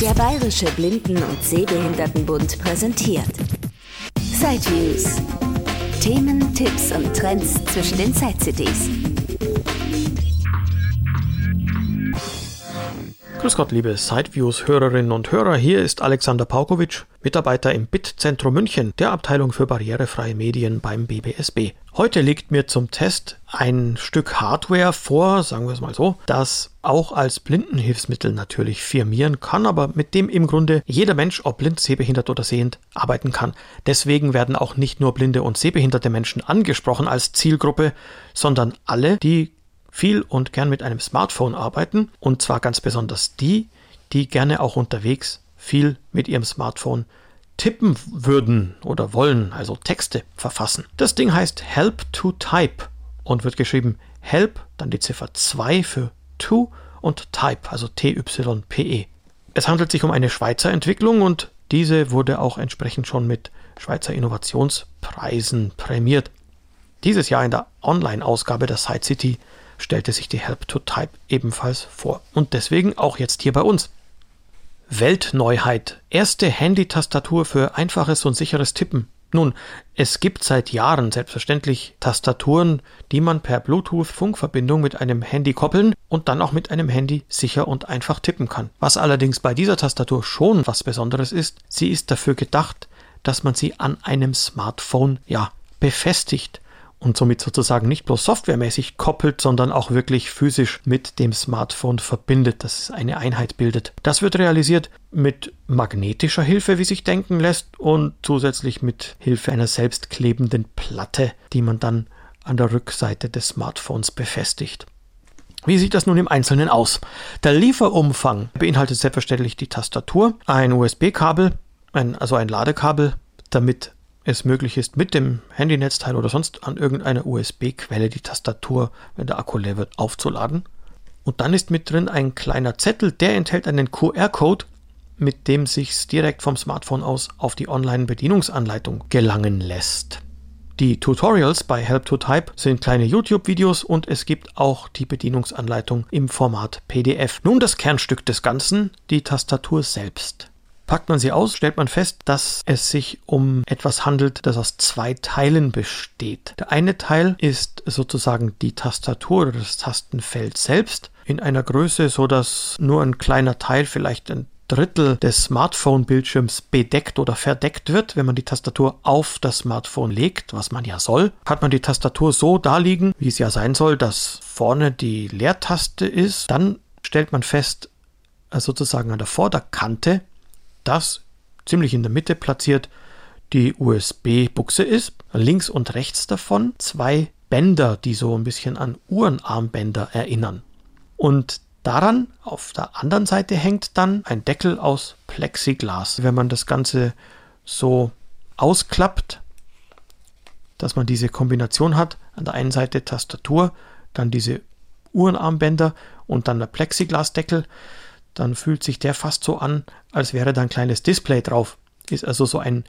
Der Bayerische Blinden- und Sehbehindertenbund präsentiert Sideviews. Themen, Tipps und Trends zwischen den Side-CDs. Grüß Gott, liebe Sideviews-Hörerinnen und Hörer. Hier ist Alexander Paukowitsch, Mitarbeiter im BIT-Zentrum München, der Abteilung für barrierefreie Medien beim BBSB. Heute liegt mir zum Test ein Stück Hardware vor, sagen wir es mal so, das auch als Blindenhilfsmittel natürlich firmieren kann, aber mit dem im Grunde jeder Mensch, ob blind, sehbehindert oder sehend, arbeiten kann. Deswegen werden auch nicht nur blinde und sehbehinderte Menschen angesprochen als Zielgruppe, sondern alle, die viel und gern mit einem Smartphone arbeiten und zwar ganz besonders die, die gerne auch unterwegs viel mit ihrem Smartphone tippen würden oder wollen, also Texte verfassen. Das Ding heißt Help to Type und wird geschrieben Help, dann die Ziffer 2 für To und Type, also T-Y-P-E. Es handelt sich um eine Schweizer Entwicklung und diese wurde auch entsprechend schon mit Schweizer Innovationspreisen prämiert. Dieses Jahr in der Online-Ausgabe der Side City stellte sich die Help to Type ebenfalls vor. Und deswegen auch jetzt hier bei uns. Weltneuheit. Erste Handy-Tastatur für einfaches und sicheres Tippen. Nun, es gibt seit Jahren selbstverständlich Tastaturen, die man per Bluetooth-Funkverbindung mit einem Handy koppeln und dann auch mit einem Handy sicher und einfach tippen kann. Was allerdings bei dieser Tastatur schon was Besonderes ist, sie ist dafür gedacht, dass man sie an einem Smartphone, ja, befestigt und somit sozusagen nicht bloß softwaremäßig koppelt, sondern auch wirklich physisch mit dem Smartphone verbindet, dass es eine Einheit bildet. Das wird realisiert mit magnetischer Hilfe, wie sich denken lässt, und zusätzlich mit Hilfe einer selbstklebenden Platte, die man dann an der Rückseite des Smartphones befestigt. Wie sieht das nun im Einzelnen aus? Der Lieferumfang beinhaltet selbstverständlich die Tastatur, ein USB-Kabel, also ein Ladekabel, damit es möglich ist, mit dem Handynetzteil oder sonst an irgendeiner USB-Quelle die Tastatur, wenn der Akku leer wird, aufzuladen. Und dann ist mit drin ein kleiner Zettel, der enthält einen QR-Code, mit dem sich direkt vom Smartphone aus auf die Online-Bedienungsanleitung gelangen lässt. Die Tutorials bei Help to Type sind kleine YouTube-Videos und es gibt auch die Bedienungsanleitung im Format PDF. Nun das Kernstück des Ganzen, die Tastatur selbst. Packt man sie aus, stellt man fest, dass es sich um etwas handelt, das aus zwei Teilen besteht. Der eine Teil ist sozusagen die Tastatur oder das Tastenfeld selbst in einer Größe, so dass nur ein kleiner Teil, vielleicht ein Drittel des Smartphone-Bildschirms bedeckt oder verdeckt wird, wenn man die Tastatur auf das Smartphone legt, was man ja soll, hat man die Tastatur so da liegen, wie es ja sein soll, dass vorne die Leertaste ist. Dann stellt man fest, äh, sozusagen an der Vorderkante das ziemlich in der Mitte platziert die USB-Buchse ist. Links und rechts davon zwei Bänder, die so ein bisschen an Uhrenarmbänder erinnern. Und daran auf der anderen Seite hängt dann ein Deckel aus Plexiglas. Wenn man das Ganze so ausklappt, dass man diese Kombination hat, an der einen Seite Tastatur, dann diese Uhrenarmbänder und dann der Plexiglasdeckel, dann fühlt sich der fast so an, als wäre da ein kleines Display drauf. Ist also so ein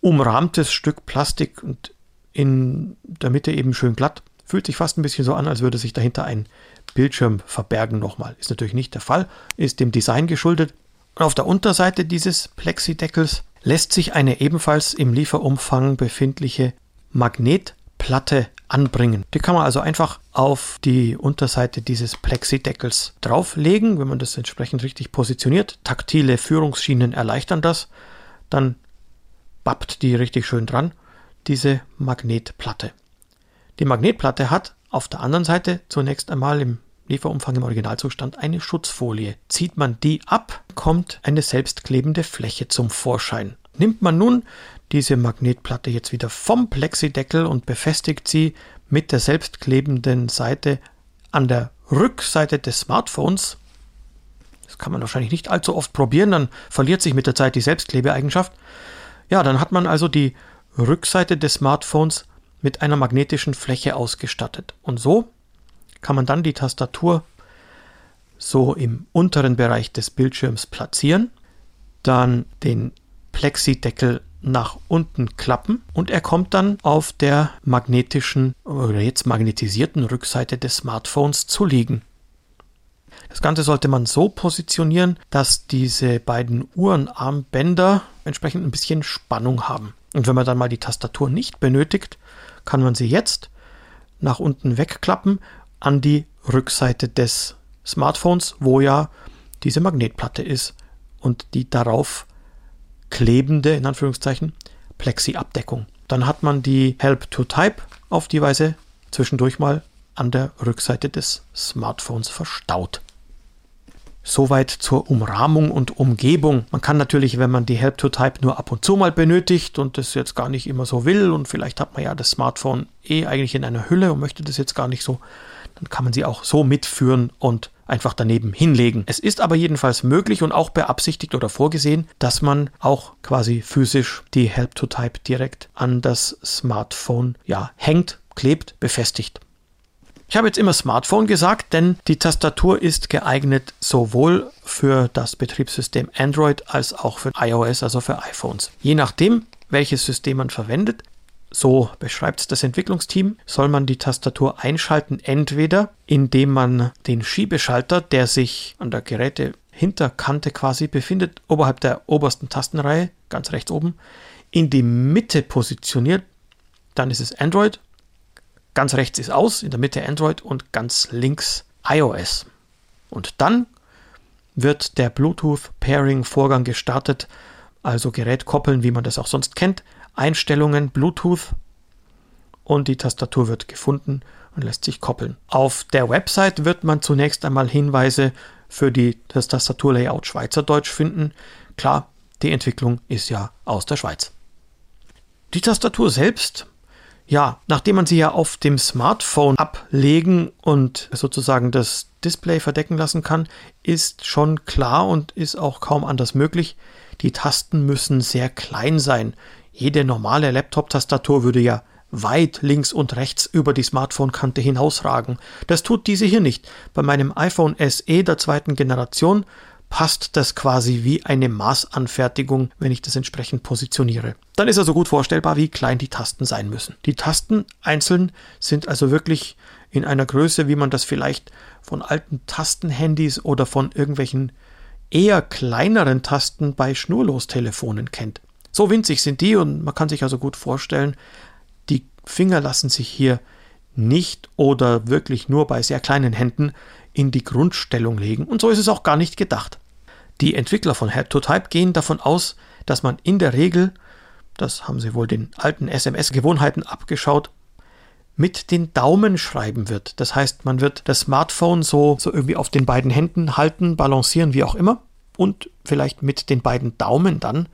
umrahmtes Stück Plastik und in der Mitte eben schön glatt. Fühlt sich fast ein bisschen so an, als würde sich dahinter ein Bildschirm verbergen nochmal. Ist natürlich nicht der Fall, ist dem Design geschuldet. Und auf der Unterseite dieses Plexideckels lässt sich eine ebenfalls im Lieferumfang befindliche Magnetplatte anbringen. Die kann man also einfach auf die Unterseite dieses Plexideckels drauflegen, wenn man das entsprechend richtig positioniert. Taktile Führungsschienen erleichtern das. Dann bappt die richtig schön dran, diese Magnetplatte. Die Magnetplatte hat auf der anderen Seite zunächst einmal im Lieferumfang im Originalzustand eine Schutzfolie. Zieht man die ab, kommt eine selbstklebende Fläche zum Vorschein. Nimmt man nun diese Magnetplatte jetzt wieder vom Plexideckel und befestigt sie mit der selbstklebenden Seite an der Rückseite des Smartphones. Das kann man wahrscheinlich nicht allzu oft probieren, dann verliert sich mit der Zeit die Selbstklebeeigenschaft. Ja, dann hat man also die Rückseite des Smartphones mit einer magnetischen Fläche ausgestattet. Und so kann man dann die Tastatur so im unteren Bereich des Bildschirms platzieren, dann den Plexideckel nach unten klappen und er kommt dann auf der magnetischen oder jetzt magnetisierten Rückseite des Smartphones zu liegen. Das Ganze sollte man so positionieren, dass diese beiden Uhrenarmbänder entsprechend ein bisschen Spannung haben. Und wenn man dann mal die Tastatur nicht benötigt, kann man sie jetzt nach unten wegklappen an die Rückseite des Smartphones, wo ja diese Magnetplatte ist und die darauf klebende, in Anführungszeichen, Plexi-Abdeckung. Dann hat man die Help to Type auf die Weise zwischendurch mal an der Rückseite des Smartphones verstaut. Soweit zur Umrahmung und Umgebung. Man kann natürlich, wenn man die Help to Type nur ab und zu mal benötigt und das jetzt gar nicht immer so will und vielleicht hat man ja das Smartphone eh eigentlich in einer Hülle und möchte das jetzt gar nicht so, dann kann man sie auch so mitführen und einfach daneben hinlegen. Es ist aber jedenfalls möglich und auch beabsichtigt oder vorgesehen, dass man auch quasi physisch die Help to Type direkt an das Smartphone ja hängt, klebt, befestigt. Ich habe jetzt immer Smartphone gesagt, denn die Tastatur ist geeignet sowohl für das Betriebssystem Android als auch für iOS, also für iPhones. Je nachdem, welches System man verwendet, so beschreibt es das Entwicklungsteam, soll man die Tastatur einschalten, entweder indem man den Schiebeschalter, der sich an der Gerätehinterkante quasi befindet, oberhalb der obersten Tastenreihe, ganz rechts oben, in die Mitte positioniert, dann ist es Android Ganz rechts ist aus, in der Mitte Android und ganz links iOS. Und dann wird der Bluetooth-Pairing-Vorgang gestartet, also Gerät koppeln, wie man das auch sonst kennt, Einstellungen, Bluetooth und die Tastatur wird gefunden und lässt sich koppeln. Auf der Website wird man zunächst einmal Hinweise für die, das Tastaturlayout Schweizerdeutsch finden. Klar, die Entwicklung ist ja aus der Schweiz. Die Tastatur selbst ja, nachdem man sie ja auf dem Smartphone ablegen und sozusagen das Display verdecken lassen kann, ist schon klar und ist auch kaum anders möglich. Die Tasten müssen sehr klein sein. Jede normale Laptop-Tastatur würde ja weit links und rechts über die Smartphone-Kante hinausragen. Das tut diese hier nicht. Bei meinem iPhone SE der zweiten Generation passt das quasi wie eine Maßanfertigung, wenn ich das entsprechend positioniere. Dann ist also gut vorstellbar, wie klein die Tasten sein müssen. Die Tasten einzeln sind also wirklich in einer Größe, wie man das vielleicht von alten Tastenhandys oder von irgendwelchen eher kleineren Tasten bei Schnurlostelefonen kennt. So winzig sind die und man kann sich also gut vorstellen, die Finger lassen sich hier nicht oder wirklich nur bei sehr kleinen Händen in die Grundstellung legen und so ist es auch gar nicht gedacht. Die Entwickler von Head-to-Type gehen davon aus, dass man in der Regel, das haben sie wohl den alten SMS-Gewohnheiten abgeschaut, mit den Daumen schreiben wird. Das heißt, man wird das Smartphone so, so irgendwie auf den beiden Händen halten, balancieren, wie auch immer, und vielleicht mit den beiden Daumen dann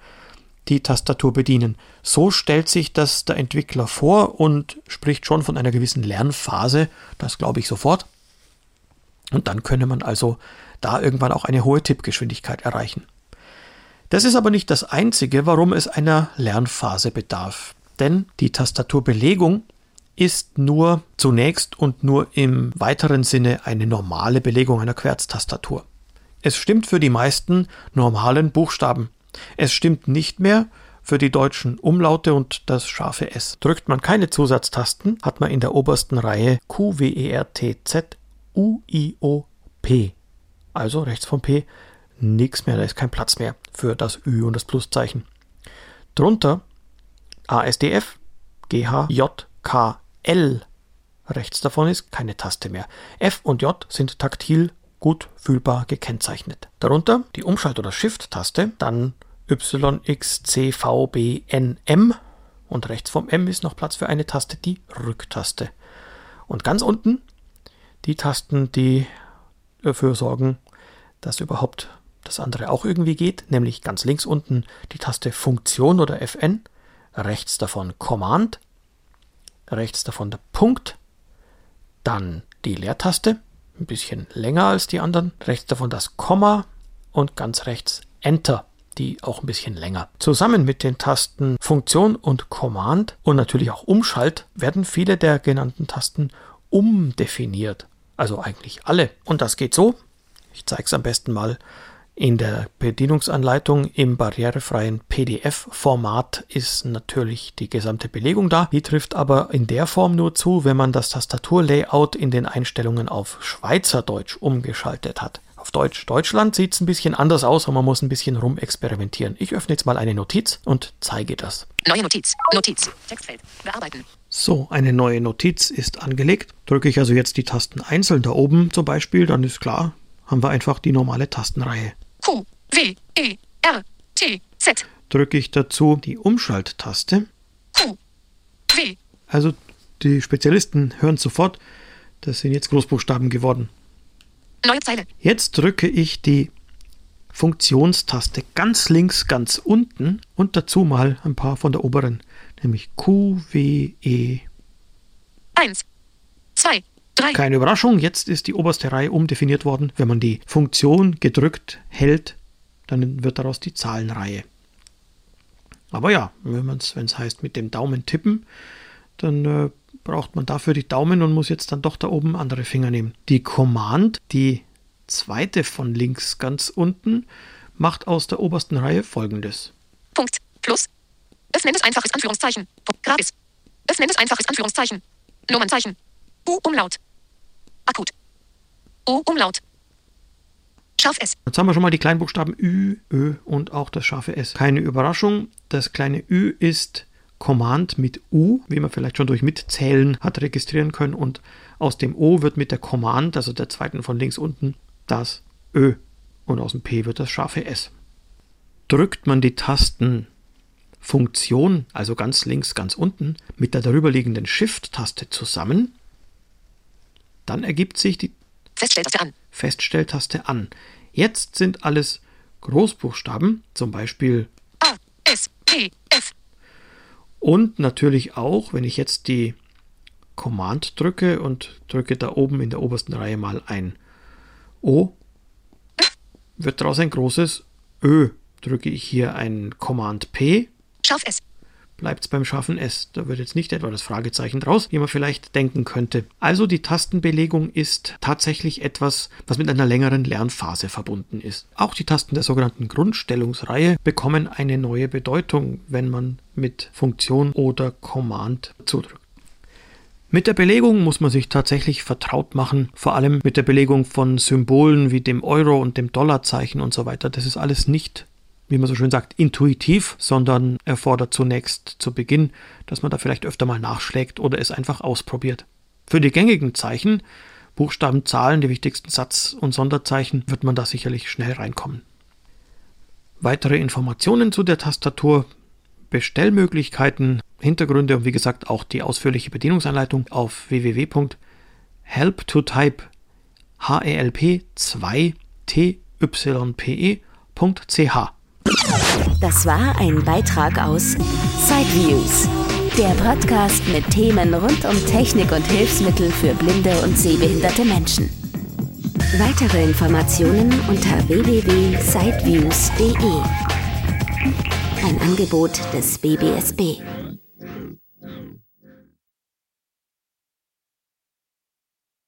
die Tastatur bedienen. So stellt sich das der Entwickler vor und spricht schon von einer gewissen Lernphase, das glaube ich sofort. Und dann könne man also da irgendwann auch eine hohe Tippgeschwindigkeit erreichen. Das ist aber nicht das Einzige, warum es einer Lernphase bedarf. Denn die Tastaturbelegung ist nur zunächst und nur im weiteren Sinne eine normale Belegung einer Querztastatur. Es stimmt für die meisten normalen Buchstaben. Es stimmt nicht mehr für die deutschen Umlaute und das scharfe S. Drückt man keine Zusatztasten, hat man in der obersten Reihe Q, W, E, R, T, Z U-I-O-P. Also rechts vom P nichts mehr, da ist kein Platz mehr für das Ü und das Pluszeichen. Drunter ASDF, GH, J, K, L. Rechts davon ist keine Taste mehr. F und J sind taktil gut fühlbar gekennzeichnet. Darunter die Umschalt- oder Shift-Taste, dann Y, X, C, V, B, N, M. Und rechts vom M ist noch Platz für eine Taste, die Rücktaste. Und ganz unten die Tasten, die dafür sorgen, dass überhaupt das andere auch irgendwie geht, nämlich ganz links unten die Taste Funktion oder Fn, rechts davon Command, rechts davon der Punkt, dann die Leertaste, ein bisschen länger als die anderen, rechts davon das Komma. Und ganz rechts Enter, die auch ein bisschen länger. Zusammen mit den Tasten Funktion und Command und natürlich auch Umschalt werden viele der genannten Tasten umdefiniert. Also eigentlich alle. Und das geht so. Ich zeige es am besten mal in der Bedienungsanleitung im barrierefreien PDF-Format ist natürlich die gesamte Belegung da. Die trifft aber in der Form nur zu, wenn man das Tastaturlayout in den Einstellungen auf Schweizerdeutsch umgeschaltet hat. Auf Deutsch Deutschland sieht es ein bisschen anders aus und man muss ein bisschen rumexperimentieren. Ich öffne jetzt mal eine Notiz und zeige das. Neue Notiz. Notiz. Textfeld. Bearbeiten. So, eine neue Notiz ist angelegt. Drücke ich also jetzt die Tasten einzeln da oben zum Beispiel, dann ist klar, haben wir einfach die normale Tastenreihe. Q, W, E, R, T, Z. Drücke ich dazu die Umschalttaste. Q, W. Also die Spezialisten hören sofort, das sind jetzt Großbuchstaben geworden. Neue Zeile. Jetzt drücke ich die Funktionstaste ganz links, ganz unten und dazu mal ein paar von der oberen, nämlich Q, W, E. Eins, zwei, drei. Keine Überraschung, jetzt ist die oberste Reihe umdefiniert worden. Wenn man die Funktion gedrückt hält, dann wird daraus die Zahlenreihe. Aber ja, wenn es heißt mit dem Daumen tippen, dann äh, braucht man dafür die Daumen und muss jetzt dann doch da oben andere Finger nehmen. Die Command, die zweite von links ganz unten, macht aus der obersten Reihe folgendes. Punkt. Plus. Öffnen des einfaches Anführungszeichen. Grabis. Öffnen des einfaches Anführungszeichen. Nummernzeichen. U Umlaut. Akut. O Umlaut. Scharf S. Jetzt haben wir schon mal die Kleinbuchstaben Ü, Ö und auch das scharfe S. Keine Überraschung, das kleine Ü ist Command mit U, wie man vielleicht schon durch Mitzählen hat registrieren können. Und aus dem O wird mit der Command, also der zweiten von links unten, das Ö. Und aus dem P wird das scharfe S. Drückt man die Tasten Funktion, also ganz links, ganz unten, mit der darüberliegenden Shift-Taste zusammen, dann ergibt sich die Feststelltaste an. Feststelltaste an. Jetzt sind alles Großbuchstaben, zum Beispiel A, S, T, F. Und natürlich auch, wenn ich jetzt die Command drücke und drücke da oben in der obersten Reihe mal ein O, wird daraus ein großes Ö. Drücke ich hier ein Command P, Scharf S. bleibt es beim scharfen S. Da wird jetzt nicht etwa das Fragezeichen draus, wie man vielleicht denken könnte. Also die Tastenbelegung ist tatsächlich etwas, was mit einer längeren Lernphase verbunden ist. Auch die Tasten der sogenannten Grundstellungsreihe bekommen eine neue Bedeutung, wenn man mit Funktion oder Command zudrückt. Mit der Belegung muss man sich tatsächlich vertraut machen, vor allem mit der Belegung von Symbolen wie dem Euro und dem Dollarzeichen und so weiter. Das ist alles nicht wie man so schön sagt, intuitiv, sondern erfordert zunächst zu Beginn, dass man da vielleicht öfter mal nachschlägt oder es einfach ausprobiert. Für die gängigen Zeichen, Buchstaben, Zahlen, die wichtigsten Satz- und Sonderzeichen, wird man da sicherlich schnell reinkommen. Weitere Informationen zu der Tastatur, Bestellmöglichkeiten, Hintergründe und wie gesagt auch die ausführliche Bedienungsanleitung auf www.helptotype help 2 type.ch. Das war ein Beitrag aus Sideviews, der Podcast mit Themen rund um Technik und Hilfsmittel für blinde und sehbehinderte Menschen. Weitere Informationen unter www.sideviews.de. Ein Angebot des BBSB.